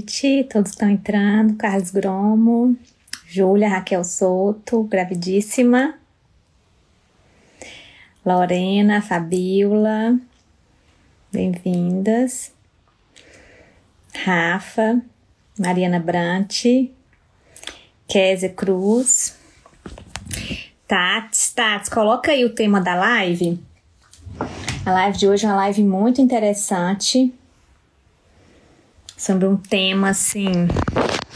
Noite. Todos estão entrando. Carlos Gromo, Júlia, Raquel Soto, gravidíssima. Lorena, Fabiola, bem-vindas. Rafa, Mariana Brant, Kézia Cruz. Tats, Tats, coloca aí o tema da live. A live de hoje é uma live muito interessante sobre um tema assim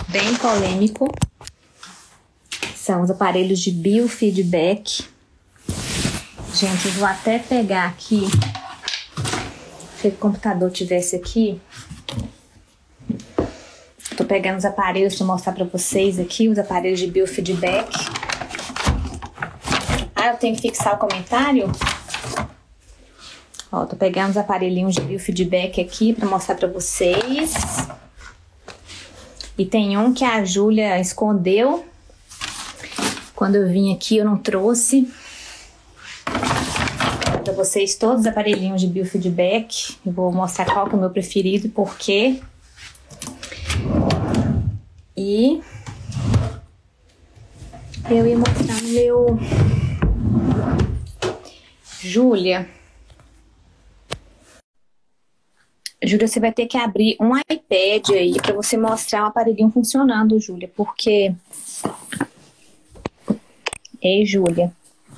bem polêmico. São os aparelhos de biofeedback. Gente, eu vou até pegar aqui. Se o computador tivesse aqui. Tô pegando os aparelhos para mostrar para vocês aqui, os aparelhos de biofeedback. Ah, eu tenho que fixar o comentário? Ó, tô pegando os aparelhinhos de biofeedback aqui para mostrar para vocês. E tem um que a Júlia escondeu. Quando eu vim aqui eu não trouxe. Para vocês todos os aparelhinhos de biofeedback. Eu vou mostrar qual que é o meu preferido e por quê. E eu ia mostrar no meu Júlia. Júlia, você vai ter que abrir um iPad aí para você mostrar o aparelhinho funcionando, Júlia, porque. Ei, Júlia.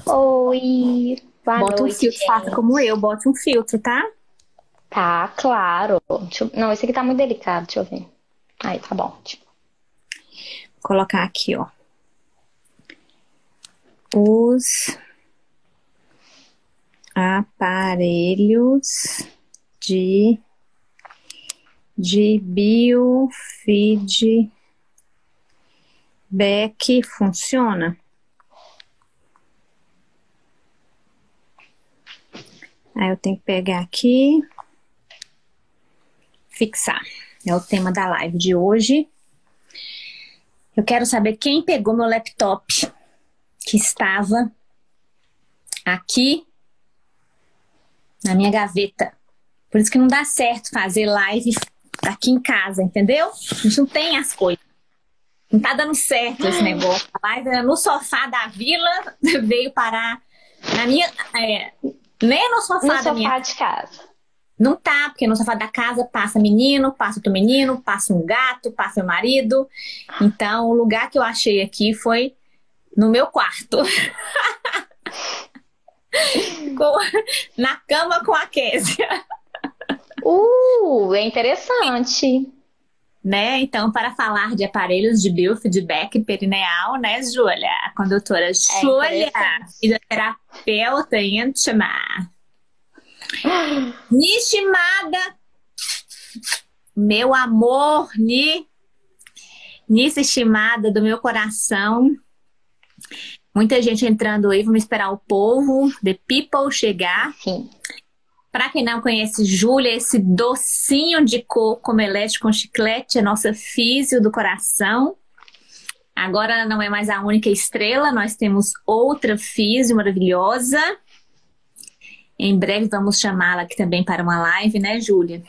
Oi. Boa Bota noite, um filtro, gente. faça como eu, bota um filtro, tá? Tá, claro. Eu- Não, esse aqui tá muito delicado, deixa eu ver. Aí, tá bom. Vou colocar aqui, ó. Os aparelhos de, de biofeedback funciona? Aí eu tenho que pegar aqui, fixar. É o tema da live de hoje. Eu quero saber quem pegou meu laptop que estava aqui na minha gaveta. Por isso que não dá certo fazer live aqui em casa, entendeu? A gente não tem as coisas. Não tá dando certo esse negócio. A live no sofá da vila, veio parar na minha. é, nem no sofá No da minha sofá de casa. não tá, porque no sofá da casa passa menino, passa outro menino, passa um gato, passa meu marido. Então, o lugar que eu achei aqui foi no meu quarto. Na cama com a Késia. Uh, é interessante. Né? Então, para falar de aparelhos de biofeedback perineal, né, Júlia? A condutora Júlia, interessante. fisioterapeuta íntima. Nishimada, meu amor, Ni, Nissa estimada do meu coração. Muita gente entrando aí, vamos esperar o povo, the people chegar. Sim. Para quem não conhece Júlia, esse docinho de coco omelete com chiclete é nossa físio do coração. Agora ela não é mais a única estrela, nós temos outra físio maravilhosa. Em breve vamos chamá-la aqui também para uma live, né, Júlia?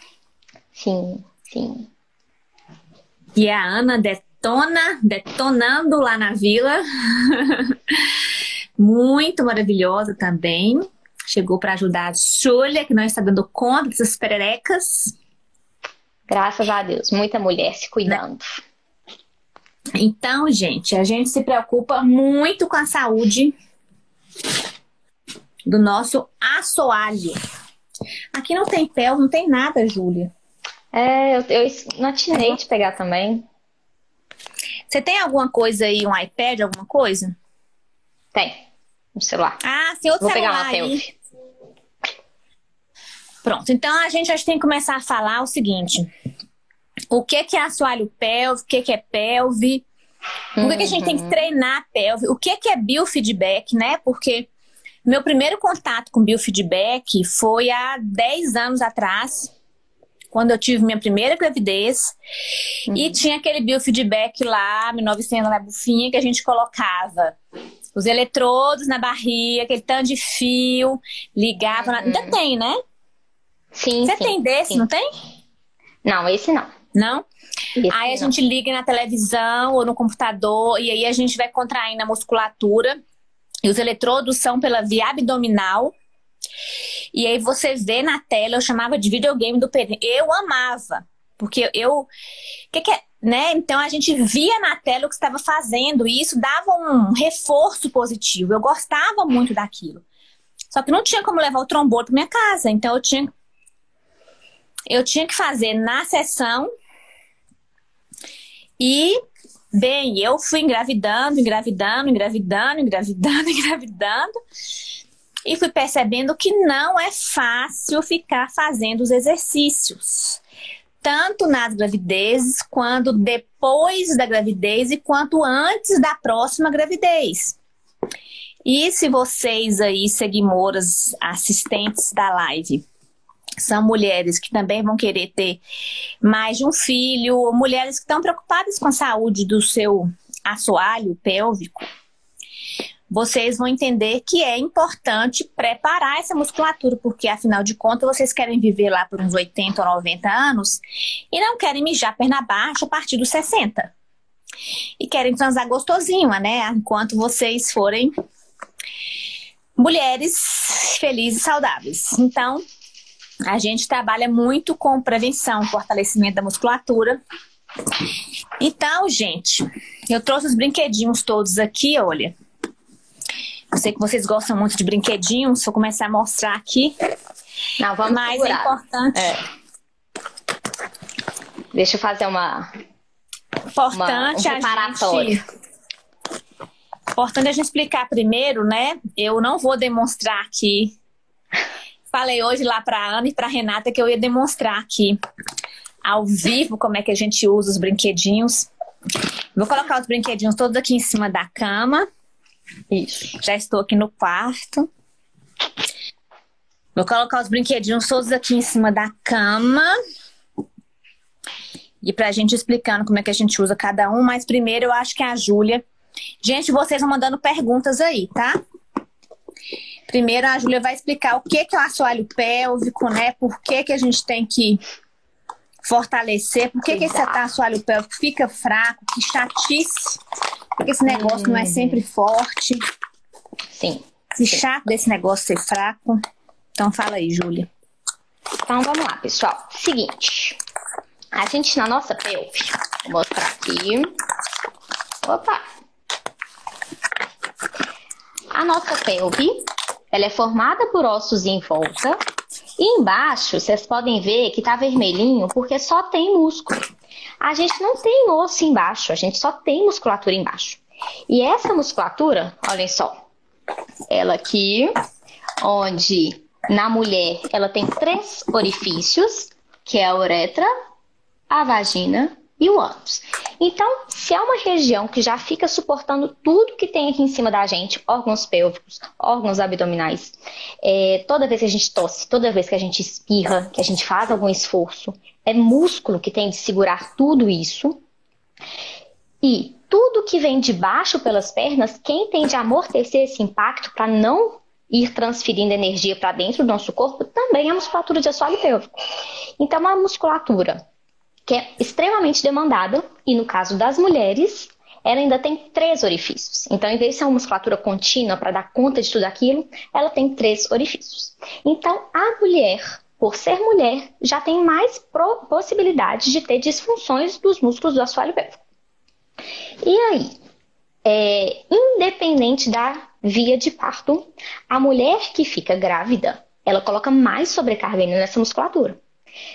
Sim, sim. E a Ana detona, detonando lá na vila. Muito maravilhosa também. Chegou para ajudar a Júlia, que não está dando conta dessas pererecas. Graças a Deus. Muita mulher se cuidando. Então, gente, a gente se preocupa muito com a saúde do nosso assoalho. Aqui não tem pel, não tem nada, Júlia. É, eu, eu não atinei de pegar também. Você tem alguma coisa aí, um iPad, alguma coisa? Tem. No celular. Ah, tem outro Vou pegar celular uma aí. selfie. Pronto, então a gente já tem que começar a falar o seguinte: o que, que é assoalho pelve, o que, que é pelve, por que, que a gente tem que treinar a pelve, o que, que é biofeedback, né? Porque meu primeiro contato com biofeedback foi há 10 anos atrás, quando eu tive minha primeira gravidez, e tinha aquele biofeedback lá, 1900 na bufinha, que a gente colocava os eletrodos na barriga, aquele tanto de fio, ligava. na- Ainda tem, né? Sim, Você sim, tem desse, sim. não tem? Não, esse não. Não? Isso aí a não. gente liga na televisão ou no computador e aí a gente vai contraindo a musculatura. E os eletrodos são pela via abdominal. E aí você vê na tela, eu chamava de videogame do Pedro. Eu amava. Porque eu. Que que é, né? Então a gente via na tela o que estava fazendo e isso dava um reforço positivo. Eu gostava muito daquilo. Só que não tinha como levar o trombone para minha casa, então eu tinha eu tinha que fazer na sessão. E bem, eu fui engravidando, engravidando, engravidando, engravidando, engravidando. E fui percebendo que não é fácil ficar fazendo os exercícios. Tanto nas gravidezes, quanto depois da gravidez e quanto antes da próxima gravidez. E se vocês aí, seguimoras, assistentes da live, são mulheres que também vão querer ter mais de um filho, mulheres que estão preocupadas com a saúde do seu assoalho pélvico, vocês vão entender que é importante preparar essa musculatura, porque afinal de contas vocês querem viver lá por uns 80 ou 90 anos e não querem mijar perna baixa a partir dos 60. E querem transar gostosinho, né? Enquanto vocês forem mulheres felizes e saudáveis. Então, a gente trabalha muito com prevenção, fortalecimento da musculatura. Então, gente, eu trouxe os brinquedinhos todos aqui, olha. Eu sei que vocês gostam muito de brinquedinhos, vou começar a mostrar aqui. Não, vamos Mas segurar. é importante. É. Deixa eu fazer uma. Importante uma, um a gente. Importante a gente explicar primeiro, né? Eu não vou demonstrar aqui. Falei hoje lá para Ana e para Renata que eu ia demonstrar aqui ao vivo como é que a gente usa os brinquedinhos. Vou colocar os brinquedinhos todos aqui em cima da cama. Isso. Já estou aqui no quarto. Vou colocar os brinquedinhos todos aqui em cima da cama. E pra gente explicando como é que a gente usa cada um, mas primeiro eu acho que é a Júlia. Gente, vocês vão mandando perguntas aí, tá? Primeiro a Júlia vai explicar o que, que é o assoalho pélvico, né? Por que, que a gente tem que fortalecer, por que, que esse assoalho pélvico fica fraco, que chatice porque esse negócio hum. não é sempre forte. Sim. Que chato desse negócio ser fraco. Então fala aí, Júlia. Então vamos lá, pessoal. Seguinte. A gente na nossa pelve, vou mostrar aqui. Opa! A nossa pelve, ela é formada por ossos em volta. E embaixo, vocês podem ver que tá vermelhinho porque só tem músculo a gente não tem osso embaixo, a gente só tem musculatura embaixo. E essa musculatura, olhem só, ela aqui, onde na mulher ela tem três orifícios, que é a uretra, a vagina e o ânus. Então, se é uma região que já fica suportando tudo que tem aqui em cima da gente, órgãos pélvicos, órgãos abdominais, é, toda vez que a gente tosse, toda vez que a gente espirra, que a gente faz algum esforço, é músculo que tem de segurar tudo isso. E tudo que vem de baixo pelas pernas, quem tem de amortecer esse impacto para não ir transferindo energia para dentro do nosso corpo, também é a musculatura de assoalho pélvico. Então, a musculatura que é extremamente demandada, e no caso das mulheres, ela ainda tem três orifícios. Então, em vez de ser uma musculatura contínua para dar conta de tudo aquilo, ela tem três orifícios. Então, a mulher, por ser mulher, já tem mais possibilidades de ter disfunções dos músculos do assoalho pélvico. E aí, é, independente da via de parto, a mulher que fica grávida, ela coloca mais sobrecarga nessa musculatura.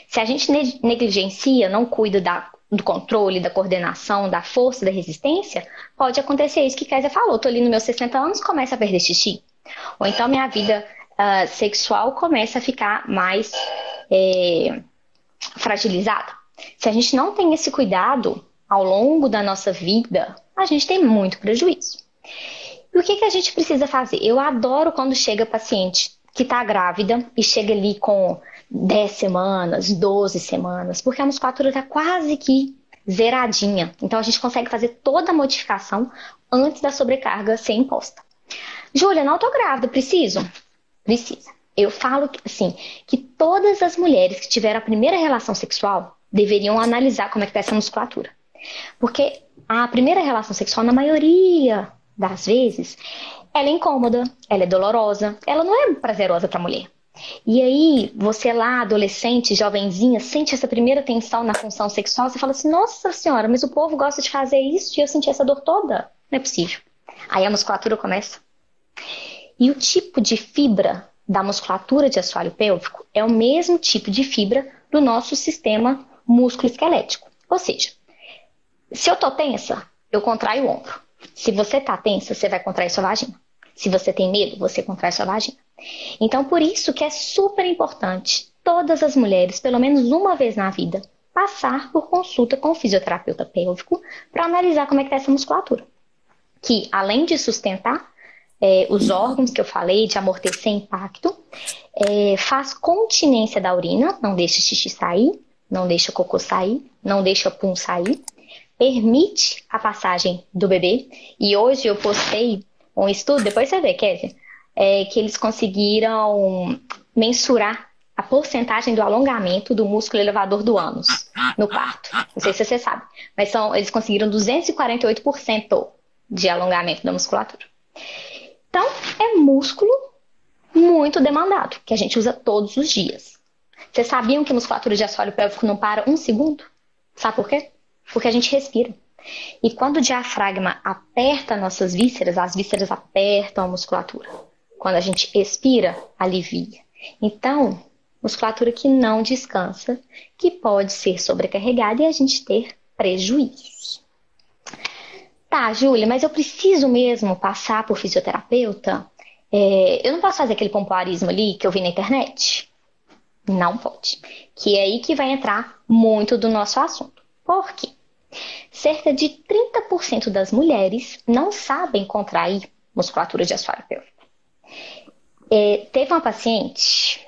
Se a gente negligencia, não cuida da, do controle, da coordenação, da força, da resistência, pode acontecer isso que Kézia falou. Estou ali nos meus 60 anos, começa a perder xixi. Ou então minha vida uh, sexual começa a ficar mais é, fragilizada. Se a gente não tem esse cuidado ao longo da nossa vida, a gente tem muito prejuízo. E o que, que a gente precisa fazer? Eu adoro quando chega paciente que está grávida e chega ali com 10 semanas, 12 semanas, porque a musculatura está quase que zeradinha. Então a gente consegue fazer toda a modificação antes da sobrecarga ser imposta. Júlia, não estou grávida, preciso? Precisa. Eu falo assim, que todas as mulheres que tiveram a primeira relação sexual, deveriam analisar como é que está essa musculatura. Porque a primeira relação sexual, na maioria das vezes, ela é incômoda, ela é dolorosa, ela não é prazerosa para a mulher. E aí, você lá, adolescente, jovenzinha, sente essa primeira tensão na função sexual, você fala assim: nossa senhora, mas o povo gosta de fazer isso e eu senti essa dor toda. Não é possível. Aí a musculatura começa. E o tipo de fibra da musculatura de assoalho pélvico é o mesmo tipo de fibra do nosso sistema músculo-esquelético. Ou seja, se eu tô tensa, eu contraio o ombro. Se você tá tensa, você vai contrair sua vagina. Se você tem medo, você contrai sua vagina. Então, por isso que é super importante todas as mulheres, pelo menos uma vez na vida, passar por consulta com o fisioterapeuta pélvico para analisar como é que tá essa musculatura. Que, além de sustentar é, os órgãos que eu falei, de amortecer impacto, é, faz continência da urina, não deixa xixi sair, não deixa cocô sair, não deixa pum sair, permite a passagem do bebê. E hoje eu postei um estudo, depois você vê, Kézia, é, que eles conseguiram mensurar a porcentagem do alongamento do músculo elevador do ânus no parto. Não sei se você sabe, mas são, eles conseguiram 248% de alongamento da musculatura. Então, é músculo muito demandado, que a gente usa todos os dias. Vocês sabiam que a musculatura de assoalho pélvico não para um segundo? Sabe por quê? Porque a gente respira. E quando o diafragma aperta nossas vísceras, as vísceras apertam a musculatura. Quando a gente expira, alivia. Então, musculatura que não descansa, que pode ser sobrecarregada e a gente ter prejuízos. Tá, Júlia, mas eu preciso mesmo passar por fisioterapeuta? É, eu não posso fazer aquele pompoarismo ali que eu vi na internet? Não pode. Que é aí que vai entrar muito do nosso assunto. Por quê? Cerca de 30% das mulheres não sabem contrair musculatura de assoalho pélvico. É, teve uma paciente,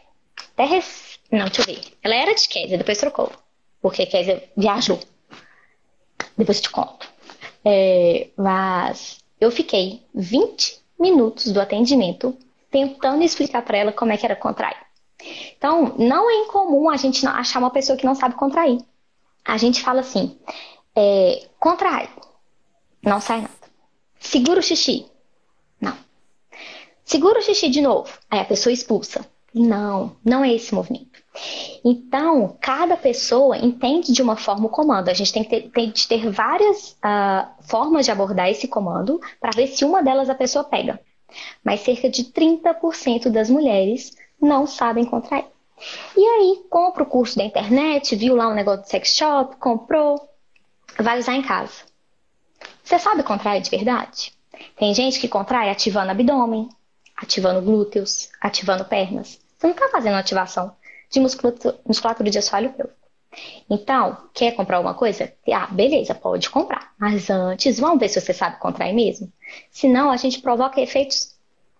até res... não, deixa eu ver. Ela era de Kézia, depois trocou, porque Kézia viajou. Depois eu te conto. É, mas eu fiquei 20 minutos do atendimento tentando explicar para ela como é que era contrair. Então, não é incomum a gente achar uma pessoa que não sabe contrair. A gente fala assim, é, contrai, não sai nada. Segura o xixi. Segura o xixi de novo. Aí a pessoa expulsa. Não, não é esse movimento. Então, cada pessoa entende de uma forma o comando. A gente tem que ter, tem que ter várias uh, formas de abordar esse comando para ver se uma delas a pessoa pega. Mas cerca de 30% das mulheres não sabem contrair. E aí, compra o curso da internet, viu lá um negócio de sex shop, comprou, vai usar em casa. Você sabe contrair de verdade? Tem gente que contrai ativando abdômen, ativando glúteos, ativando pernas. Você não está fazendo ativação de musculatura, musculatura de assoalho pélvico. Então, quer comprar alguma coisa? Ah, beleza, pode comprar. Mas antes, vamos ver se você sabe contrair mesmo. Senão, a gente provoca efeitos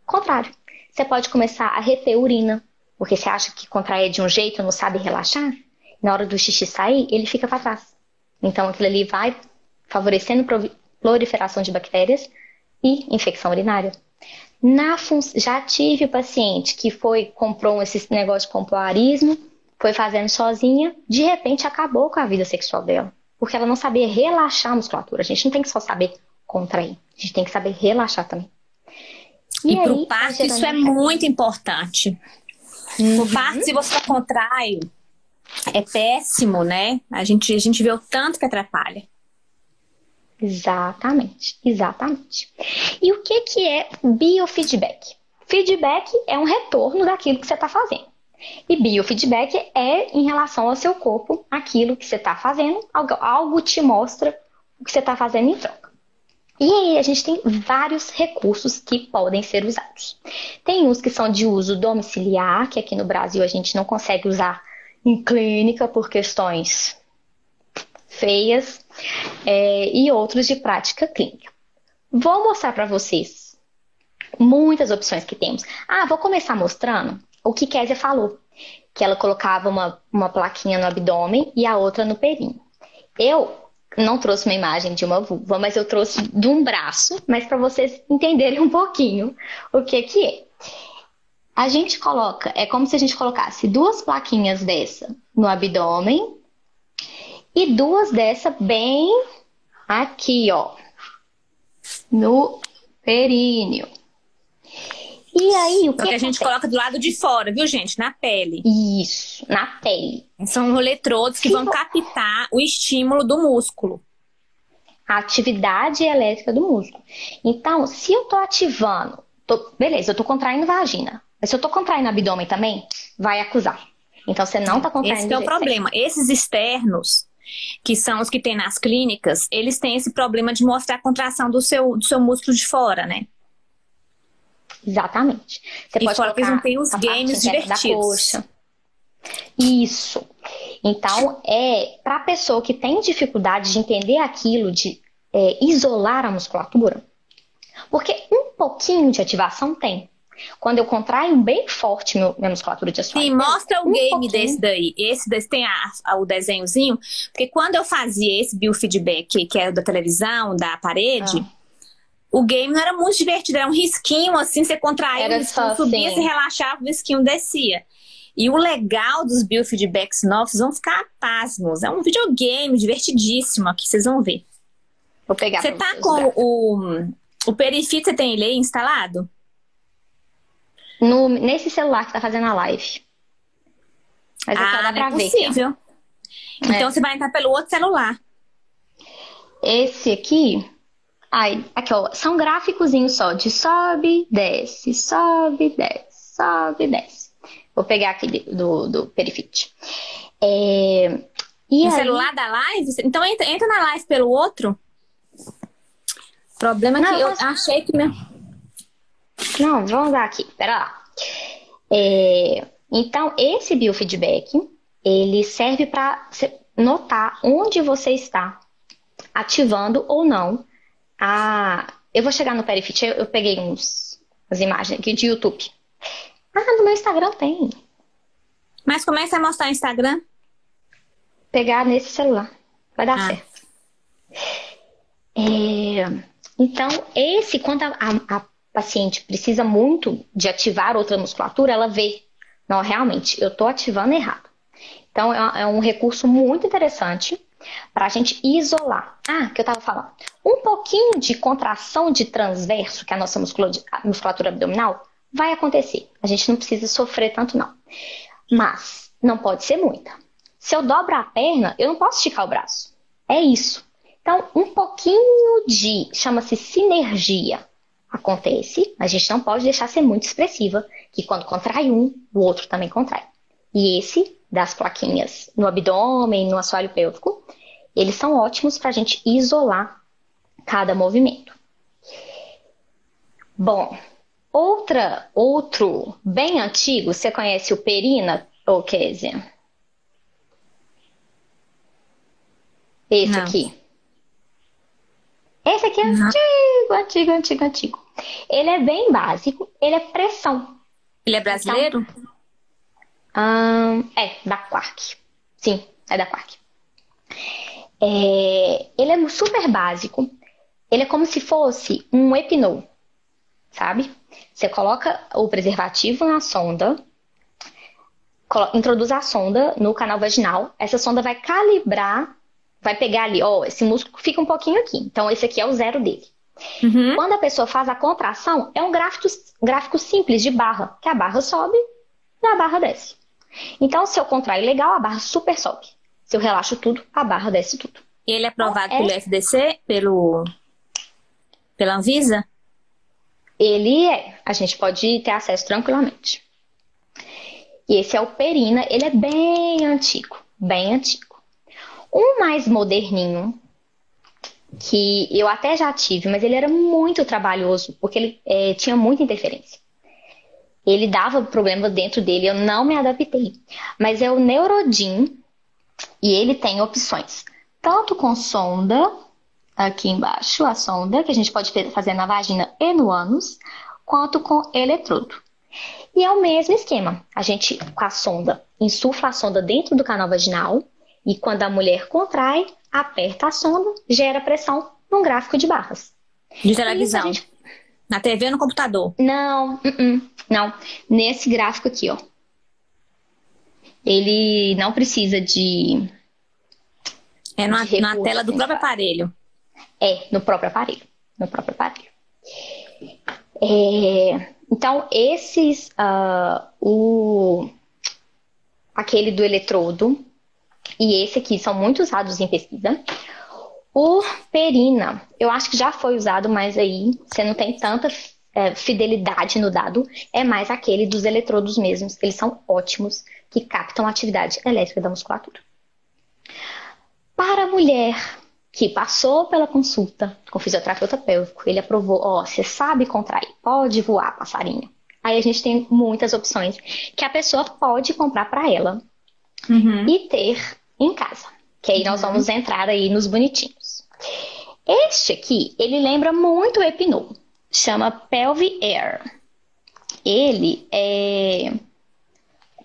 contrários. Você pode começar a reter urina, porque você acha que contrair de um jeito não sabe relaxar. Na hora do xixi sair, ele fica para trás. Então, aquilo ali vai favorecendo proliferação de bactérias e infecção urinária. Na fun... Já tive paciente que foi, comprou esse negócio de pompoarismo, foi fazendo sozinha, de repente acabou com a vida sexual dela. Porque ela não sabia relaxar a musculatura. A gente não tem que só saber contrair, a gente tem que saber relaxar também. E, e para o parto, isso é muito importante. Uhum. O parto, se você contrai, é péssimo, né? A gente, a gente vê o tanto que atrapalha. Exatamente, exatamente. E o que, que é biofeedback? Feedback é um retorno daquilo que você está fazendo. E biofeedback é em relação ao seu corpo, aquilo que você está fazendo, algo, algo te mostra o que você está fazendo em troca. E aí a gente tem vários recursos que podem ser usados. Tem uns que são de uso domiciliar, que aqui no Brasil a gente não consegue usar em clínica por questões feias, é, e outros de prática clínica. Vou mostrar para vocês muitas opções que temos. Ah, vou começar mostrando o que Kézia falou, que ela colocava uma, uma plaquinha no abdômen e a outra no perinho. Eu não trouxe uma imagem de uma vulva, mas eu trouxe de um braço, mas para vocês entenderem um pouquinho o que que é. A gente coloca, é como se a gente colocasse duas plaquinhas dessa no abdômen E duas dessa bem aqui, ó. No períneo. E aí, o que, Só que a gente coloca do lado de fora, viu, gente? Na pele. Isso, na pele. São eletrodos que vão captar o estímulo do músculo. A atividade elétrica do músculo. Então, se eu tô ativando, tô- beleza, eu tô contraindo vagina. Mas se eu tô contraindo abdômen também, vai acusar. Então, você não tá contraindo Esse que é o problema. Esses externos, que são os que tem nas clínicas, eles têm esse problema de mostrar a contração do seu, do seu músculo de fora, né? Exatamente. Você E pode fora que eles não têm os games divertidos. Isso. Então, é para a pessoa que tem dificuldade de entender aquilo, de é, isolar a musculatura, porque um pouquinho de ativação tem. Quando eu contraio bem forte meu- minha musculatura de assoalho, Sim, mostra o um game pouquinho. desse daí. Esse desse tem a- a- o desenhozinho. Porque quando eu fazia esse biofeedback, que é o da televisão, da parede, Ah. o game não era muito divertido. Era um risquinho, assim, você contraía, Era o risquinho subia, assim. você relaxava, o risquinho descia. E o legal dos biofeedbacks novos, vocês vão ficar pasmos. É um videogame divertidíssimo aqui, vocês vão ver. Vou pegar Você tá com o, o Perifit, você tem ele aí instalado? No, nesse celular que tá fazendo a live. Mas ó, ah, dá não pra é ver. aqui, possível. Então É. você vai entrar pelo outro celular. Esse aqui, ai, aqui ó, são gráficozinhos só de sobe, desce, sobe, desce, sobe, desce. Vou pegar aqui do, do Perifit. É, e no aí, celular da live? Então entra, entra na live pelo outro. O problema é Não, que eu mas- achei que meu. Não, vamos lá aqui, pera lá. É, então, esse biofeedback, ele serve para notar onde você está ativando ou não a... Eu vou chegar no Perifit, eu, eu peguei uns, as imagens aqui de YouTube. Ah, no meu Instagram tem. Mas como é que você vai mostrar no Instagram? Pegar nesse celular. Vai dar Ah. certo. É, então, esse, quando a, a- a paciente precisa muito de ativar outra musculatura, ela vê, não, realmente, eu estou ativando errado. Então, é, é um recurso muito interessante para a gente isolar. Ah, que eu estava falando. Um pouquinho de contração de transverso, que é a nossa musculatura abdominal, vai acontecer. A gente não precisa sofrer tanto, não. Mas não pode ser muita. Se eu dobro a perna, eu não posso esticar o braço. É isso. Então, um pouquinho de, chama-se sinergia, acontece. A gente não pode deixar ser muito expressiva, que quando contrai um, o outro também contrai. E esse, das plaquinhas no abdômen, no assoalho pélvico, eles são ótimos para a gente isolar cada movimento. Bom, outra, outro bem antigo, você conhece o Perina, ou Kézia? Esse Não. aqui. Esse aqui é Não. antigo, antigo, antigo, antigo. Ele é bem básico, ele é pressão. Ele é brasileiro? Ahn, é, da Quark. Sim, é da Quark. É, ele é super básico. Ele é como se fosse um Epinol, sabe? Você coloca o preservativo na sonda, introduz a sonda no canal vaginal. Essa sonda vai calibrar, vai pegar ali, ó, esse músculo fica um pouquinho aqui. Então, esse aqui é o zero dele. Uhum. Quando a pessoa faz a contração, é um gráfico, gráfico simples de barra, que a barra sobe e a barra desce. Então, se eu contraio legal, a barra super sobe. Se eu relaxo tudo, a barra desce tudo. E ele é aprovado É. pelo FDC, pelo pela Anvisa? Ele é, a gente pode ter acesso tranquilamente. E esse é o Perina, ele é bem antigo, bem antigo. Um mais moderninho, que eu até já tive, mas ele era muito trabalhoso, porque ele eh, tinha muita interferência. Ele dava problema dentro dele, eu não me adaptei. Mas é o Neurodin, e ele tem opções, tanto com sonda, aqui embaixo, a sonda, que a gente pode fazer na vagina e no ânus, quanto com eletrodo. E é o mesmo esquema. A gente, com a sonda, insufla a sonda dentro do canal vaginal, e quando a mulher contrai, aperta a sonda, gera pressão num gráfico de barras. De televisão. gente- Na TV ou no computador? Não, uh-uh, não. Nesse gráfico aqui, ó. Ele não precisa de É na, na tela do próprio aparelho. É, no próprio aparelho. No próprio aparelho. É, então, esses, uh, o, aquele do eletrodo e esse aqui são muito usados em pesquisa. O perina, eu acho que já foi usado, mas aí você não tem tanta é, fidelidade no dado, é mais aquele dos eletrodos mesmos. Eles são ótimos, que captam a atividade elétrica da musculatura. Para a mulher que passou pela consulta com o fisioterapeuta pélvico, ele aprovou, ó, oh, você sabe contrair, pode voar, passarinho. Aí a gente tem muitas opções que a pessoa pode comprar para ela uhum. e ter em casa. Que aí uhum. nós vamos entrar aí nos bonitinhos. Este aqui, ele lembra muito o Epinol. Chama Pelvi Air. Ele é...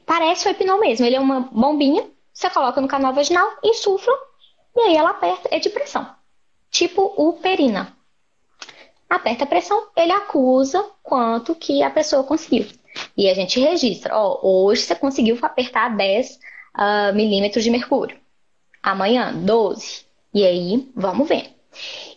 Parece o Epinol mesmo. Ele é uma bombinha. Você coloca no canal vaginal, insufla e aí ela aperta. É de pressão. Tipo o Perina. Aperta a pressão, ele acusa quanto que a pessoa conseguiu. E a gente registra. Ó, hoje você conseguiu apertar 10 uh, milímetros de mercúrio amanhã 12. E aí, vamos ver.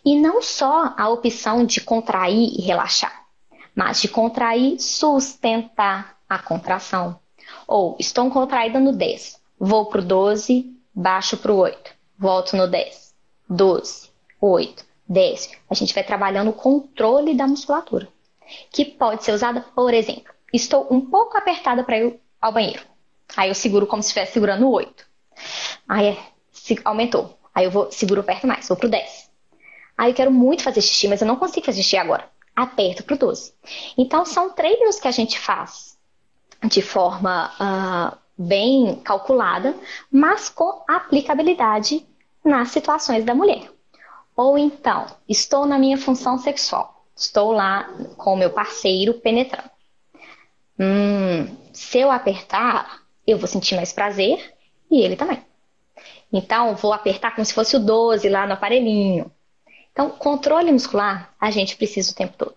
E não só a opção de contrair e relaxar, mas de contrair, sustentar a contração. Ou estou contraída no 10, vou para o 12, baixo para o 8, volto no 10, 12, 8, 10. A gente vai trabalhando o controle da musculatura, que pode ser usada, por exemplo, estou um pouco apertada para ir ao banheiro. Aí eu seguro como se estivesse segurando o 8. Aí é aumentou. Aí eu vou, seguro perto mais, vou pro 10. Aí eu quero muito fazer xixi, mas eu não consigo fazer xixi agora. Aperto pro 12. Então, são treinos que a gente faz de forma uh, bem calculada, mas com aplicabilidade nas situações da mulher. Ou então, estou na minha função sexual, estou lá com o meu parceiro penetrando. Hum, se eu apertar, eu vou sentir mais prazer e ele também. Então, vou apertar como se fosse o 12 lá no aparelhinho. Então, controle muscular a gente precisa o tempo todo.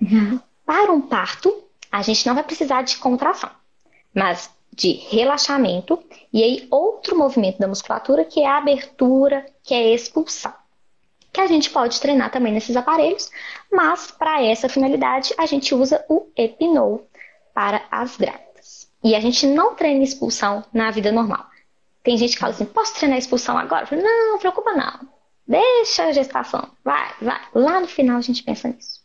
Uhum. Para um parto, a gente não vai precisar de contração, mas de relaxamento e aí outro movimento da musculatura que é a abertura, que é a expulsão. Que a gente pode treinar também nesses aparelhos, mas para essa finalidade a gente usa o Epinol para as grávidas. E a gente não treina expulsão na vida normal. Tem gente que fala assim, posso treinar expulsão agora? Eu falo, não, não preocupa não. Deixa a gestação. Vai, vai. Lá no final a gente pensa nisso.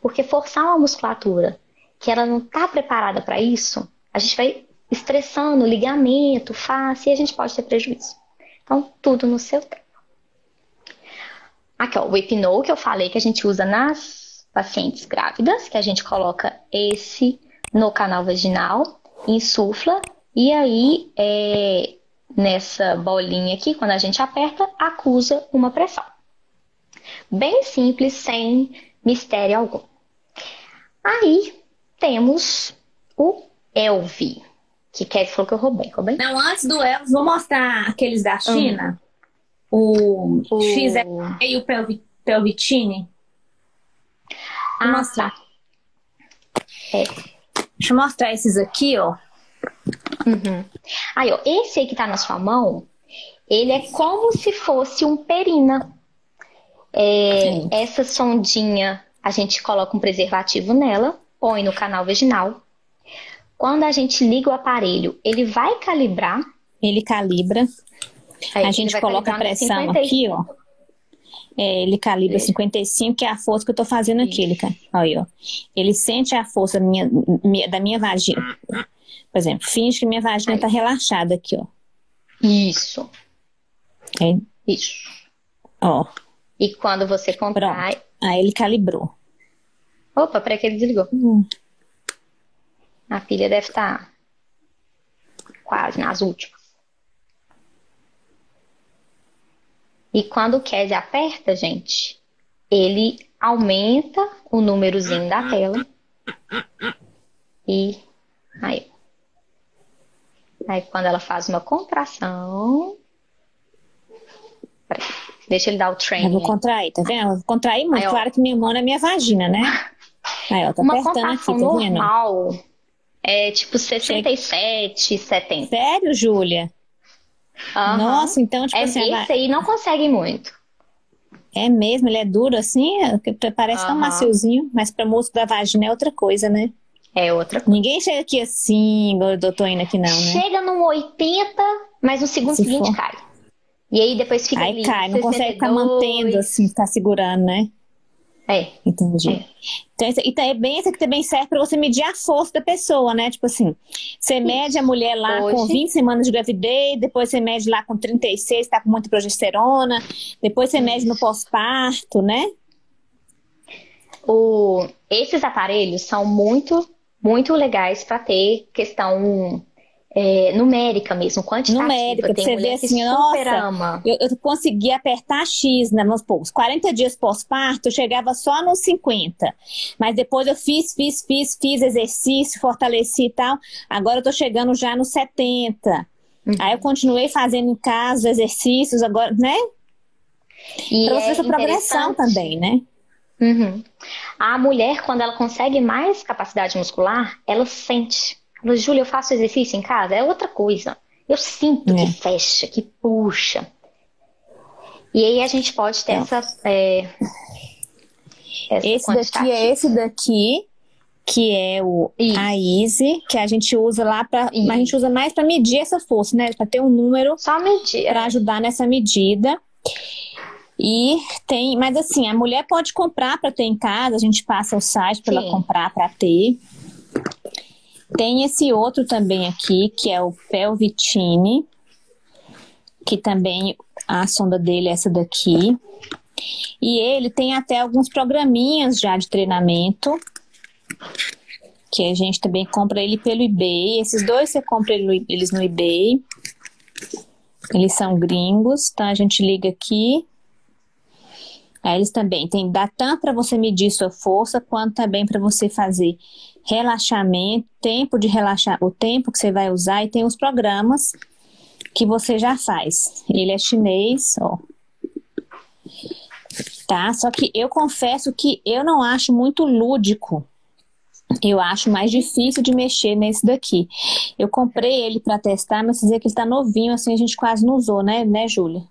Porque forçar uma musculatura que ela não está preparada para isso, a gente vai estressando ligamento, face, e a gente pode ter prejuízo. Então, tudo no seu tempo. Aqui, ó, o Epinol que eu falei que a gente usa nas pacientes grávidas, que a gente coloca esse no canal vaginal, insufla, e aí é, nessa bolinha aqui, quando a gente aperta, acusa uma pressão. Bem simples, sem mistério algum. Aí temos o Elvi, que Kelly falou que eu roubei, roubei? Não, antes do Elvi, vou mostrar aqueles da China. Hum. O, o XE e o Pelvi, Pelvitine. Vou ah, mostrar. Tá. É. Deixa eu mostrar esses aqui, ó. Uhum. Aí, ó, esse aí que tá na sua mão, ele é como se fosse um perina. É, essa sondinha, a gente coloca um preservativo nela, põe no canal vaginal. Quando a gente liga o aparelho, ele vai calibrar. Ele calibra. Aí, a gente coloca a pressão aqui, ó. É, ele calibra é. 55, que é a força que eu tô fazendo aqui. Ele, olha, ó. ele sente a força minha, minha, da minha vagina. Por exemplo, finge que minha vagina está relaxada aqui, ó. Isso. É. Isso. Ó. E quando você contrai. Pronto. Aí ele calibrou. Opa, peraí que ele desligou. Hum. A pilha deve estar tá quase nas últimas. E quando o Casey aperta, gente, ele aumenta o númerozinho da tela. E aí. Aí quando ela faz uma contração. Peraí, deixa ele dar o training. Eu vou contrair, tá vendo? Eu vou contrair muito. Aí, claro que minha mão é minha vagina, né? Aí, ó, tá uma apertando aqui, tá normal é tipo 67, 70. Sério, Júlia? Aham. Nossa, então, tipo É, assim, ela- aí não consegue muito. é mesmo, ele é duro assim, é, parece tão Aham. maciozinho, mas pra músculo da vagina é outra coisa, né? É outra coisa. Ninguém chega aqui assim, tô indo aqui não, né? Chega num 80, mas no segundo Se seguinte for. cai. E aí depois fica Aí ali. cai, não consegue ficar 62. mantendo assim, ficar segurando, né? É. Entendi. É. Então, então é bem esse que também serve para você medir a força da pessoa, né? Tipo assim, você mede a mulher lá com Hoje- 20 semanas de gravidez, depois você mede lá com 36, tá com muita progesterona, depois você mede no pós-parto, né? O, esses aparelhos são muito, muito legais para ter questão é, numérica mesmo, quantitativa. Numérica, Tem você que assim, nossa, ama. Eu, eu consegui apertar X, né? Vamos supor, os 40 dias pós-parto, eu chegava só nos 50. Mas depois eu fiz, fiz, fiz, fiz exercício, fortaleci e tal. Agora eu tô chegando já nos 70. Uhum. Aí eu continuei fazendo em casa exercícios, agora, né? E Pra você é essa progressão também, né? Uhum. A mulher, quando ela consegue mais capacidade muscular, ela sente. Ela, Júlia, eu faço exercício em casa? É outra coisa. Eu sinto É. que fecha, que puxa. E aí a gente pode ter É. essa, é, essa Esse daqui é esse daqui, que é o Isso. a Easy, que a gente usa lá para, a gente usa mais para medir essa força, né? Para ter um número Só medir. para ajudar nessa medida. E tem, mas assim, a mulher pode comprar para ter em casa, a gente passa o site para ela comprar para ter. Tem esse outro também aqui, que é o Pelvitine, que também a sonda dele é essa daqui. E ele tem até alguns programinhas já de treinamento, que a gente também compra ele pelo eBay. Esses dois você compra ele- eles no eBay. Eles são gringos, então a gente liga aqui. Aí eles também dá tanto para você medir sua força, quanto também para você fazer relaxamento, tempo de relaxar, o tempo que você vai usar e tem os programas que você já faz. Ele é chinês, ó. Tá? Só que eu confesso que eu não acho muito lúdico. Eu acho mais difícil de mexer nesse daqui. Eu comprei ele para testar, mas dizer que ele tá novinho, assim, a gente quase não usou, né, né, Júlia?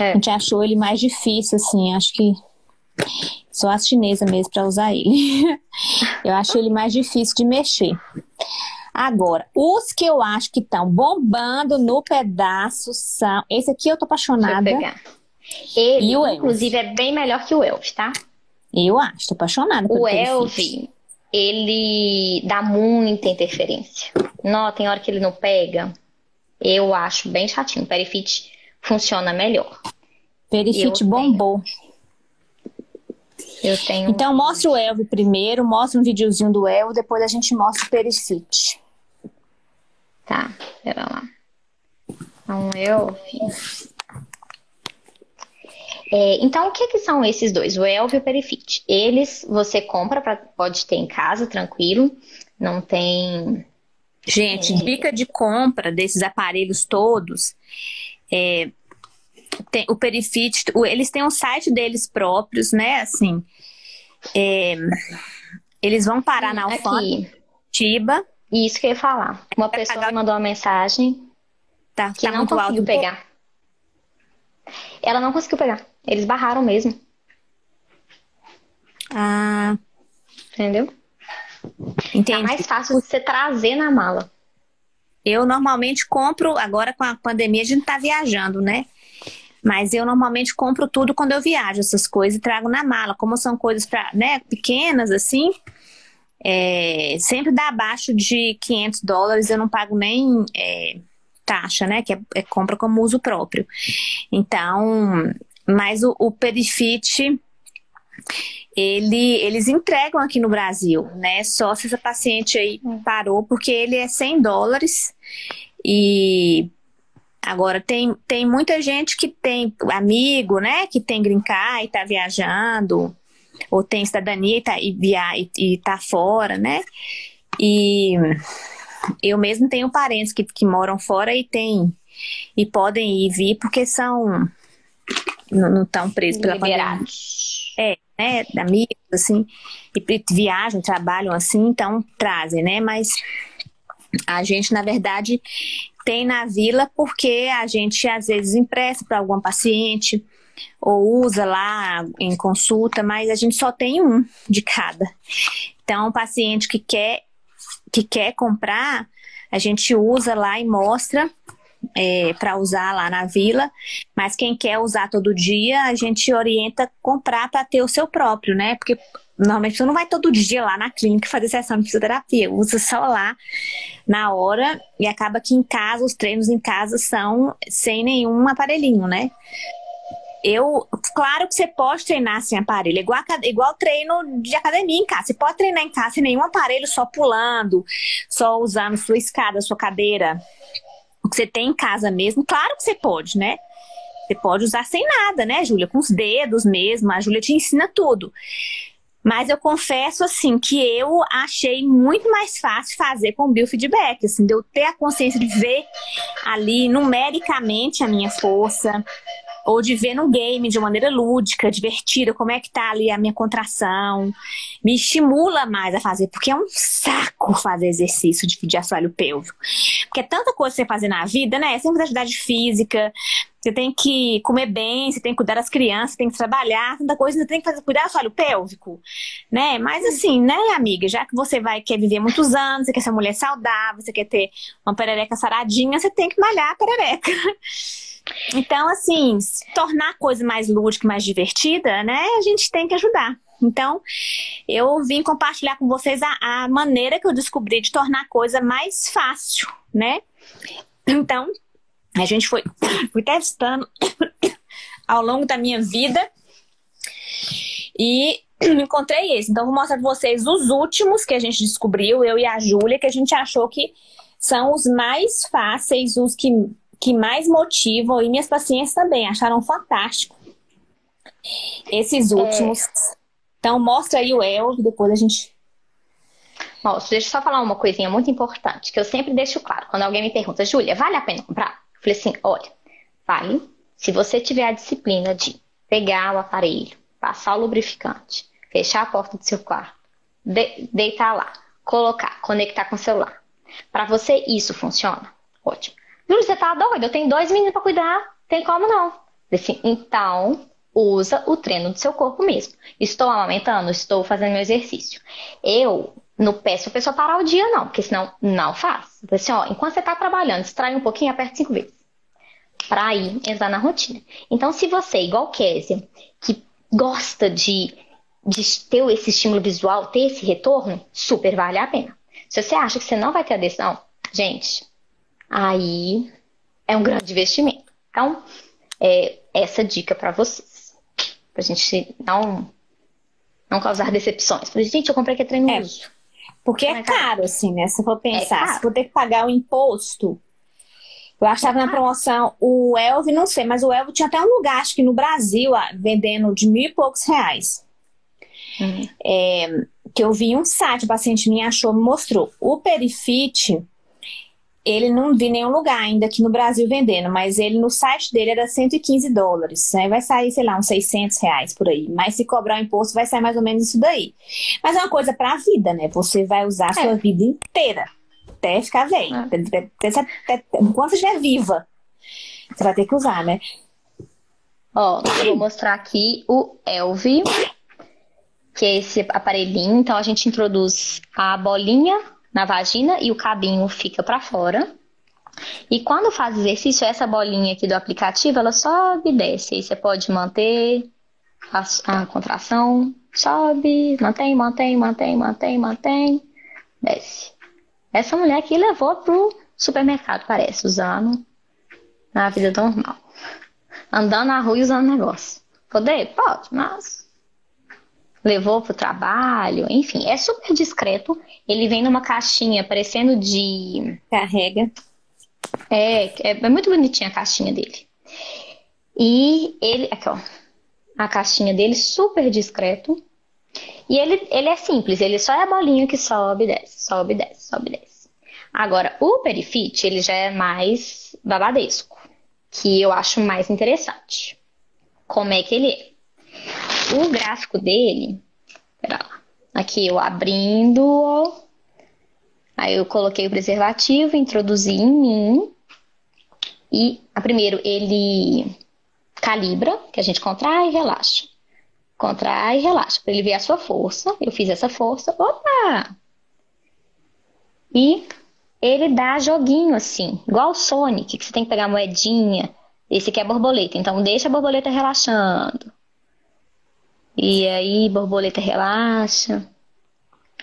É. A gente achou ele mais difícil, assim, acho que só a chinesa mesmo para usar ele. eu acho ele mais difícil de mexer. Agora, os que eu acho que estão bombando no pedaço são. Esse aqui eu tô eu apaixonada. pegar. Ele, E o Elf? inclusive, é bem melhor que o Elf, tá? Eu acho, tô apaixonada O. Elf, ele dá muita interferência. Não, tem hora que ele não pega. Eu acho bem chatinho. O Perifit funciona melhor. Perifit Eu bombou. Eu tenho. Então mostra o Elvio primeiro, mostra um videozinho do Elvio, depois a gente mostra o Perifit. Tá, pera lá. Então, Elf. É, então, o que, que são esses dois? O Elf e o Perifit. Eles você compra, pra, pode ter em casa, tranquilo. Não tem. Gente, É. dica de compra desses aparelhos todos. É, tem o Perifit, eles têm um site deles próprios, né? Assim, é, eles vão parar na alfândega. Tiba, Isso que eu ia falar. Uma pessoa pagar- me mandou uma mensagem tá, que tá não conseguiu pegar. Ela não conseguiu pegar. Eles barraram mesmo, Ah, entendeu? Tá entendi. mais fácil de você trazer na mala. Eu normalmente compro, agora com a pandemia a gente tá viajando, né? Mas eu normalmente compro tudo quando eu viajo, essas coisas, e trago na mala. Como são coisas pra, né, pequenas assim, é, sempre dá abaixo de 500 dólares, eu não pago nem é, taxa, né? Que é, é compra como uso próprio. Então, mas o, o Perifit, ele, eles entregam aqui no Brasil, né? Só se essa paciente aí parou, porque ele é 100 dólares e agora tem, tem muita gente que tem amigo, né? Que tem green card e tá viajando, ou tem cidadania e tá, e, via, e, e tá fora, né? E eu mesmo tenho parentes que, que moram fora e tem e podem ir e vir porque são não estão presos pela pandemia Liberados. Né, amigos, assim, e viajam, trabalham assim, então trazem, né? Mas A gente, na verdade, tem na vila porque a gente às vezes empresta para algum paciente ou usa lá em consulta, mas a gente só tem um de cada. Então, o paciente que quer que quer comprar, a gente usa lá e mostra é, para usar lá na vila, mas quem quer usar todo dia, a gente orienta comprar para ter o seu próprio, né? Porque normalmente você não vai todo dia lá na clínica fazer sessão de fisioterapia, usa só lá na hora e acaba que em casa, os treinos em casa são sem nenhum aparelhinho, né? Eu, claro que você pode treinar sem aparelho, igual, igual treino de academia em casa. Você pode treinar em casa sem nenhum aparelho, só pulando, só usando sua escada, sua cadeira, o que você tem em casa mesmo. Claro que você pode, né? Você pode usar sem nada, né, Júlia? Com os dedos mesmo. A Júlia te ensina tudo. Mas eu confesso, assim, que eu achei muito mais fácil fazer com biofeedback, assim, de eu ter a consciência de ver ali numericamente a minha força, ou de ver no game de maneira lúdica, divertida, como é que tá ali a minha contração. Me estimula mais a fazer, porque é um saco fazer exercício de, de assoalho pélvico. Porque é tanta coisa que você fazer na vida, né? É sempre atividade física, você tem que comer bem, você tem que cuidar das crianças, você tem que trabalhar, tanta coisa, você tem que fazer, cuidar do assoalho pélvico, né? Mas assim, né, amiga, já que você vai quer viver muitos anos, você quer ser uma mulher saudável, você quer ter uma perereca saradinha, você tem que malhar a perereca. Então, assim, tornar a coisa mais lúdica, mais divertida, né? A gente tem que ajudar. Então, eu vim compartilhar com vocês a, a maneira que eu descobri de tornar a coisa mais fácil, né? Então, a gente foi, foi testando ao longo da minha vida e encontrei esse. Então, vou mostrar para vocês os últimos que a gente descobriu, eu e a Júlia, que a gente achou que são os mais fáceis, os que que mais motivam, e minhas pacientes também acharam fantástico esses é. últimos. É... Então, mostra aí o Elvio, depois a gente. Mostra, deixa eu só falar uma coisinha muito importante, que eu sempre deixo claro. Quando alguém me pergunta, Júlia, vale a pena comprar? Eu falei assim: olha, vale se você tiver a disciplina de pegar o aparelho, passar o lubrificante, fechar a porta do seu quarto, de deitar lá, colocar, conectar com o celular. Para você isso funciona? Ótimo. Júlio, você tá doido? Eu tenho dois meninos para cuidar. Tem como não? Assim, então, usa o treino do seu corpo mesmo. Estou amamentando? Estou fazendo meu exercício. Eu não peço a pessoa parar o dia, não, porque senão não faz. Assim, ó, enquanto você está trabalhando, distrai um pouquinho, aperta cinco vezes. Para aí entrar na rotina. Então, se você, igual Késia, que gosta de, de ter esse estímulo visual, ter esse retorno, super vale a pena. Se você acha que você não vai ter adesão, gente, aí é um grande investimento. Então, é essa dica para vocês. Pra gente não, não causar decepções. Falei, gente, eu comprei é treino é, uso. Porque é, é caro, assim, né? Se for pensar, é se for ter que pagar o imposto. Eu achava é na promoção o Elvio, não sei, mas o Elvio tinha até um lugar, acho que no Brasil, vendendo de mil e poucos reais. Uhum. É, que eu vi um site, o paciente me achou, me mostrou. O Perifit, ele não vi nenhum lugar ainda aqui no Brasil vendendo, mas ele no site dele era 115 dólares. Aí vai sair, sei lá, uns 600 reais por aí. Mas se cobrar o imposto, vai sair mais ou menos isso daí. Mas é uma coisa pra vida, né? Você vai usar a sua é. vida inteira até ficar velho. É. Até, até, até, enquanto você estiver viva, você vai ter que usar, né? Ó, eu vou mostrar aqui o Elvi, que é esse aparelhinho. Então a gente introduz a bolinha na vagina e o cabinho fica para fora. E quando faz exercício, essa bolinha aqui do aplicativo, ela sobe e desce. Aí você pode manter a, a contração, sobe, mantém, mantém, mantém, mantém, mantém, desce. Essa mulher aqui levou pro supermercado, parece, usando na vida normal. Andando na rua e usando negócio. Poder? Pode, mas levou para o trabalho, enfim, é super discreto. Ele vem numa caixinha parecendo de. Carrega. É, é, é muito bonitinha a caixinha dele. E ele. Aqui, ó. A caixinha dele, super discreto. E ele, ele é simples, ele só é a bolinha que sobe e desce, sobe e desce, sobe e desce. Agora, o Perifit, ele já é mais babadesco, que eu acho mais interessante. Como é que ele é? O gráfico dele, pera lá, aqui eu abrindo, Aí eu coloquei o preservativo, introduzi em mim. E, a primeiro, ele calibra, que a gente contrai e relaxa. Contrai e relaxa, para ele ver a sua força. Eu fiz essa força, opa! E ele dá joguinho assim, igual o Sonic, que você tem que pegar a moedinha. Esse aqui é borboleta, então deixa a borboleta relaxando. E aí, borboleta relaxa.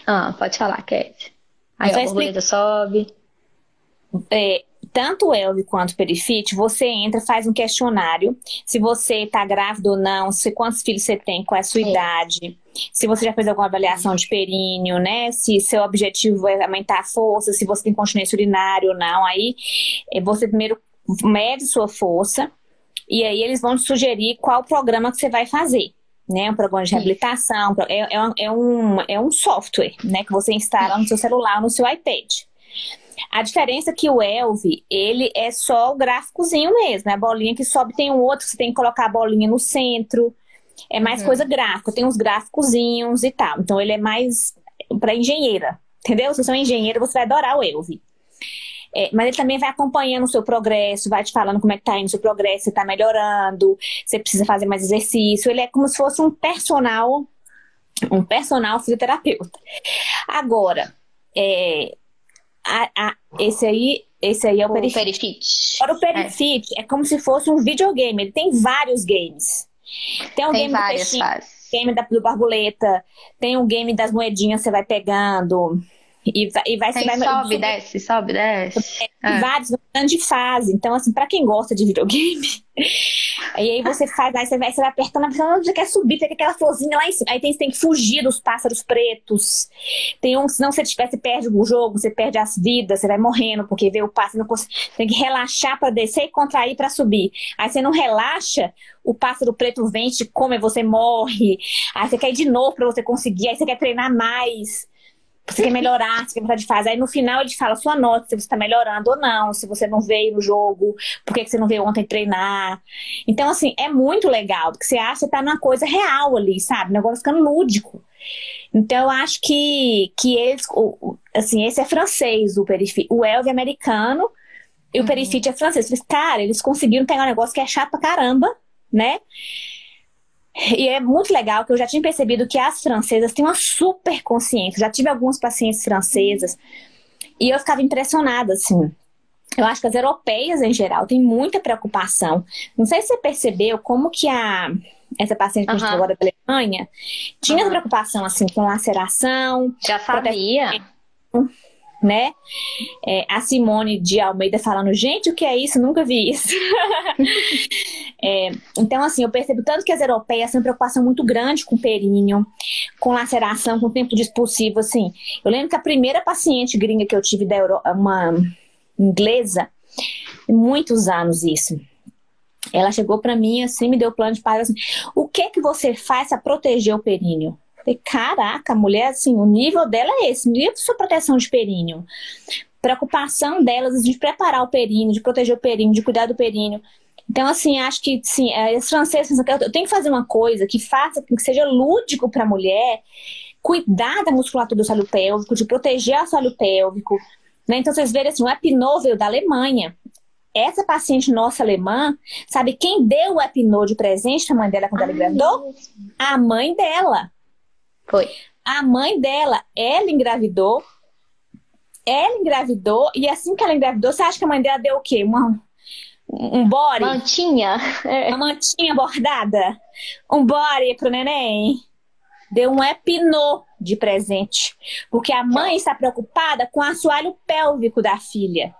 Ah, pode falar, Kevin. Aí a borboleta sobe. É, tanto o Elvi quanto o Perifit, você entra, faz um questionário. Se você está grávida ou não, se quantos filhos você tem, qual é a sua é. idade, se você já fez alguma avaliação de períneo, né? Se seu objetivo é aumentar a força, se você tem continência urinária ou não. Aí é, você primeiro mede sua força e aí eles vão te sugerir qual programa que você vai fazer né? Um programa de reabilitação, é, é, um, é, um, é um software, né? Que você instala no seu celular, no seu iPad. A diferença é que o Elvi, ele é só o gráficozinho mesmo, é a bolinha que sobe, tem um outro você tem que colocar a bolinha no centro, é mais uhum. coisa gráfica, tem uns gráficozinhos e tal. Então ele é mais para engenheira, entendeu? Se você é um engenheiro, você vai adorar o Elvi. É, mas ele também vai acompanhando o seu progresso, vai te falando como é que tá indo o seu progresso, você tá melhorando, você precisa fazer mais exercício. Ele é como se fosse um personal, um personal fisioterapeuta. Agora, é, a, a, esse aí, esse aí é o, o Perifit. Perifit. Agora o Perifit é. é. como se fosse um videogame, ele tem vários games. Tem um tem game do peixinho, game da, do borboleta, tem um game das moedinhas você vai pegando. E vai, e vai, Tem vai sobe, desce, sobe, desce. É, Vários de fase. Então, assim, pra quem gosta de videogame, e aí você faz, aí você vai, você vai apertando, apertando, você quer subir, tem aquela florzinha lá em cima. Aí tem, você tem que fugir dos pássaros pretos. Tem um, senão você, tiver, você perde o jogo, você perde as vidas, você vai morrendo, porque vê o pássaro, não consegue, tem que relaxar para descer e contrair para subir. Aí você não relaxa, o pássaro preto vem, te come, você morre. Aí você quer ir de novo para você conseguir, aí você quer treinar mais você quer melhorar, você quer mudar de fase. Aí no final ele fala sua nota, se você está melhorando ou não, se você não veio no jogo, por que você não veio ontem treinar. Então, assim, é muito legal, porque você acha que tá numa coisa real ali, sabe? O negócio ficando lúdico. Então, eu acho que, que eles, assim, esse é francês, o Perifit. O Elve é americano e o uhum. Perifit é francês. Cara, eles conseguiram pegar um negócio que é chato pra caramba, né? E é muito legal que eu já tinha percebido que as francesas têm uma super consciência. Já tive algumas pacientes francesas e eu ficava impressionada, assim. Eu acho que as europeias, em geral, têm muita preocupação. Não sei se você percebeu como que a essa paciente que uhum. agora da Alemanha tinha uhum. preocupação, assim, com laceração. Já sabia. Né? É, a Simone de Almeida falando, gente, o que é isso? Nunca vi isso. É, então, assim, eu percebo tanto que as europeias têm uma preocupação muito grande com períneo, com laceração, com tempo de expulsivo, assim. Eu lembro que a primeira paciente gringa que eu tive da uma inglesa, muitos anos isso. Ela chegou para mim assim, me deu plano de paz assim: "O que que você faz para proteger o períneo?" Falei, caraca, a mulher, assim, o nível dela é esse, nível de sua proteção de períneo. Preocupação delas de preparar o períneo, de proteger o períneo, de cuidar do períneo. Então, assim, acho que sim, é, os franceses eu tenho que fazer uma coisa que faça que seja lúdico para a mulher cuidar da musculatura do solo pélvico, de proteger o solo pélvico. Né? Então, vocês verem assim, o Epinô veio da Alemanha. Essa paciente nossa alemã, sabe quem deu o Epinô de presente para a mãe dela quando ela engravidou? A mãe dela. Foi. A mãe dela, ela engravidou. Ela engravidou, e assim que ela engravidou, você acha que a mãe dela deu o quê? Uma, um body. Mantinha. É. Uma mantinha bordada. Um body pro neném. Deu um epinô de presente. Porque a mãe está preocupada com o assoalho pélvico da filha.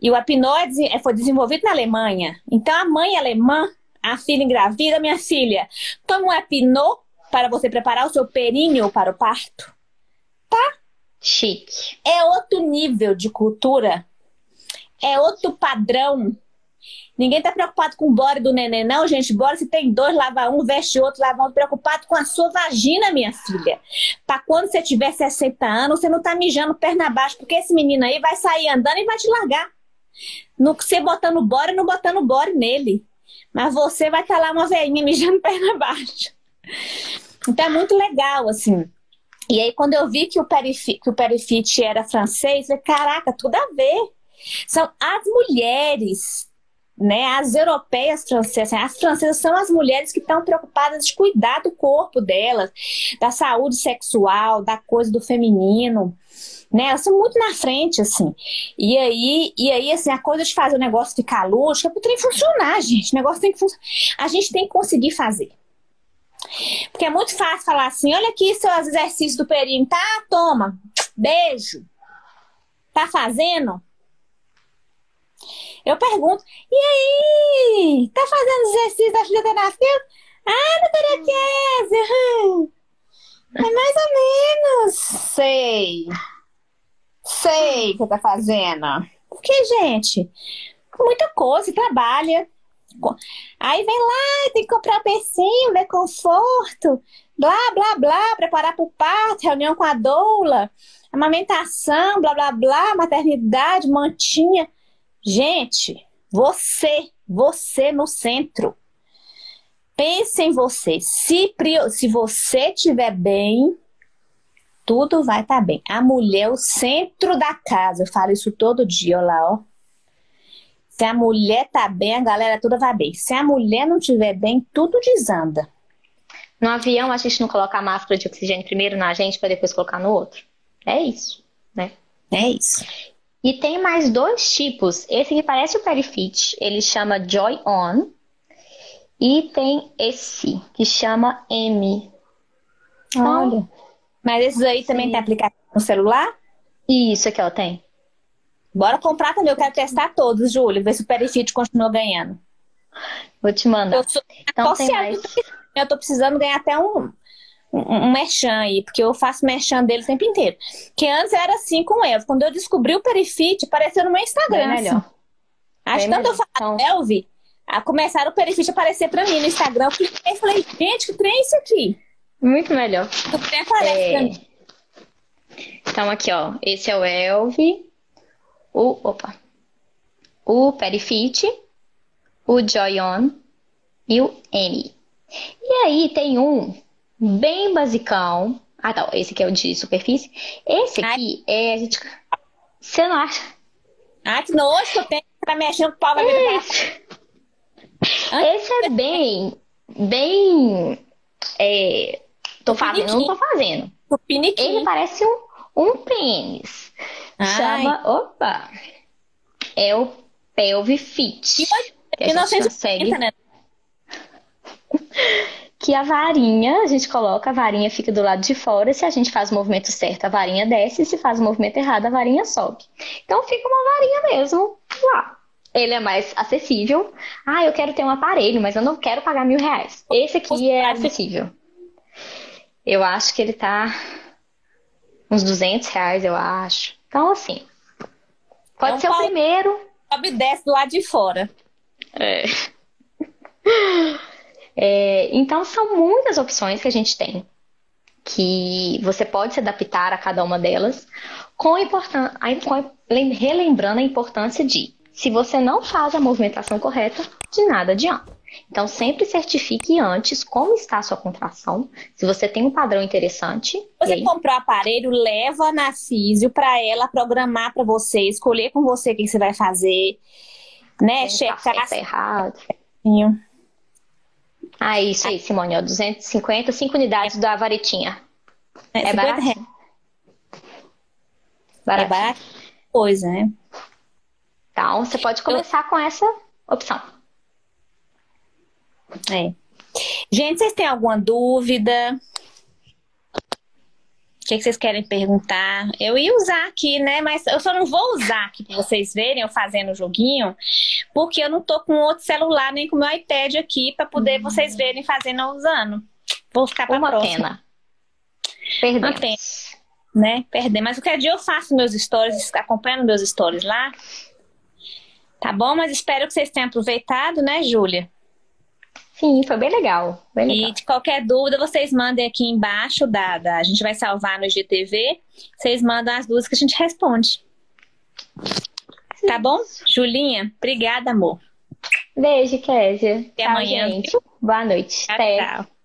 E o epinô é, foi desenvolvido na Alemanha. Então a mãe alemã, a filha engravida, minha filha, toma um epinô para você preparar o seu períneo para o parto. Tá? Chique. É outro nível de cultura é outro padrão. Ninguém tá preocupado com o body do neném, não, gente. Body se tem dois, lava um, veste outro, lava outro. Preocupado com a sua vagina, minha filha. Pra quando você tiver 60 anos, você não tá mijando perna abaixo, porque esse menino aí vai sair andando e vai te largar. No, você botando body, não botando body nele. Mas você vai estar tá lá uma veinha mijando perna abaixo. Então é muito legal, assim. E aí, quando eu vi que o, perifit, que o perifit era francês, eu falei, caraca, tudo a ver. São as mulheres, né? As europeias francesas. As francesas são as mulheres que estão preocupadas de cuidar do corpo delas, da saúde sexual, da coisa do feminino. Né? Elas são muito na frente, assim. E aí, e aí assim, a coisa de fazer o negócio ficar lúdico é pro trem funcionar, gente. O negócio tem que funcionar. A gente tem que conseguir fazer. Porque é muito fácil falar assim: olha aqui seus exercícios do perinho, tá? Toma, beijo. Tá fazendo? Eu pergunto, e aí? Tá fazendo exercício da fisioterapia? Ah, doutora Kézia! É mais ou menos. Sei. Sei o que tá fazendo. Porque, gente, muita coisa, trabalha. Aí vem lá, tem que comprar pecinho, ver conforto, blá, blá, blá, preparar para o parto, reunião com a doula, amamentação, blá, blá, blá, maternidade, mantinha. Gente, você, você no centro. Pense em você. Se, se você estiver bem, tudo vai estar tá bem. A mulher é o centro da casa. Eu falo isso todo dia, olha lá, ó. Se a mulher tá bem, a galera toda vai bem. Se a mulher não estiver bem, tudo desanda. No avião, a gente não coloca a máscara de oxigênio primeiro na gente para depois colocar no outro. É isso, né? É isso. E tem mais dois tipos. Esse que parece o Perifit, ele chama Joy On. E tem esse, que chama M. Então, Olha. Mas esses aí também tem aplicativo no celular? Isso aqui, ó, tem. Bora comprar também, eu quero testar todos, Júlio, ver se o Perifit continua ganhando. Vou te mandar. Eu, sou... então, tem mais... eu tô precisando ganhar até um, um, um merchan aí, porque eu faço merchan dele o tempo inteiro. Que antes era assim com ele. Quando eu descobri o Perifit, apareceu no meu Instagram. Bem melhor. Assim. Acho que quando eu falo então... Elvi, a começaram o Perifit a aparecer pra mim no Instagram. Eu falei, gente, que trem é isso aqui? Muito melhor. O trem aparece é... pra mim. Então, aqui, ó. Esse é o Elvi o, opa, o Perifit, o Joyon e o M. E aí tem um bem basicão. Ah, tá. Esse aqui é o de superfície. Esse aqui Ai. é a gente. Você não acha? Ah, que nojo pra mexer com o pau vai esse... esse é bem. Bem. É... Tô fazendo, não tô fazendo. Ele parece um, um pênis. Ai. Chama. Opa! É o Pelve Fit. Que a gente consegue. Né? Que a varinha, a gente coloca, a varinha fica do lado de fora. Se a gente faz o movimento certo, a varinha desce. Se faz o movimento errado, a varinha sobe. Então fica uma varinha mesmo lá. Ele é mais acessível. Ah, eu quero ter um aparelho, mas eu não quero pagar mil reais. Esse aqui é acessível. Eu acho que ele tá uns 200 reais, eu acho. Então, assim, pode então, ser o primeiro. Sobe desce do lado de fora. É. é. Então, são muitas opções que a gente tem. Que você pode se adaptar a cada uma delas, com importan com, relembrando a importância de, se você não faz a movimentação correta, de nada adianta. Então, sempre certifique antes como está a sua contração, se você tem um padrão interessante. Você aí... comprou o aparelho, leva na físio para ela programar para você, escolher com você o que você vai fazer, né? Tem Checar. Tá errado. Ah, isso aí, Simone, ó, 250, 5 unidades é. da varetinha. É, é barato? É barato. Coisa, né? Então, você pode começar Eu... com essa opção. É. Gente, vocês têm alguma dúvida? O que, que, vocês querem perguntar? Eu ia usar aqui, né? Mas eu só não vou usar aqui para vocês verem eu fazendo o joguinho, porque eu não tô com outro celular nem com meu iPad aqui para poder uhum. vocês verem fazendo ou usando. Vou ficar para Uma próxima. pena. Perdemos. Uma pena. Né? Perder. Mas qualquer dia eu faço meus stories, acompanhando meus stories lá. Tá bom? Mas espero que vocês tenham aproveitado, né, Júlia? Sim, foi bem legal, bem legal. E de qualquer dúvida, vocês mandem aqui embaixo da, da, A gente vai salvar no GTV. Vocês mandam as dúvidas que a gente responde. Sim. Tá bom? Julinha, obrigada, amor. Beijo, Kézia. Até tchau, amanhã. Gente. Boa noite. Tchau, Até. Tchau.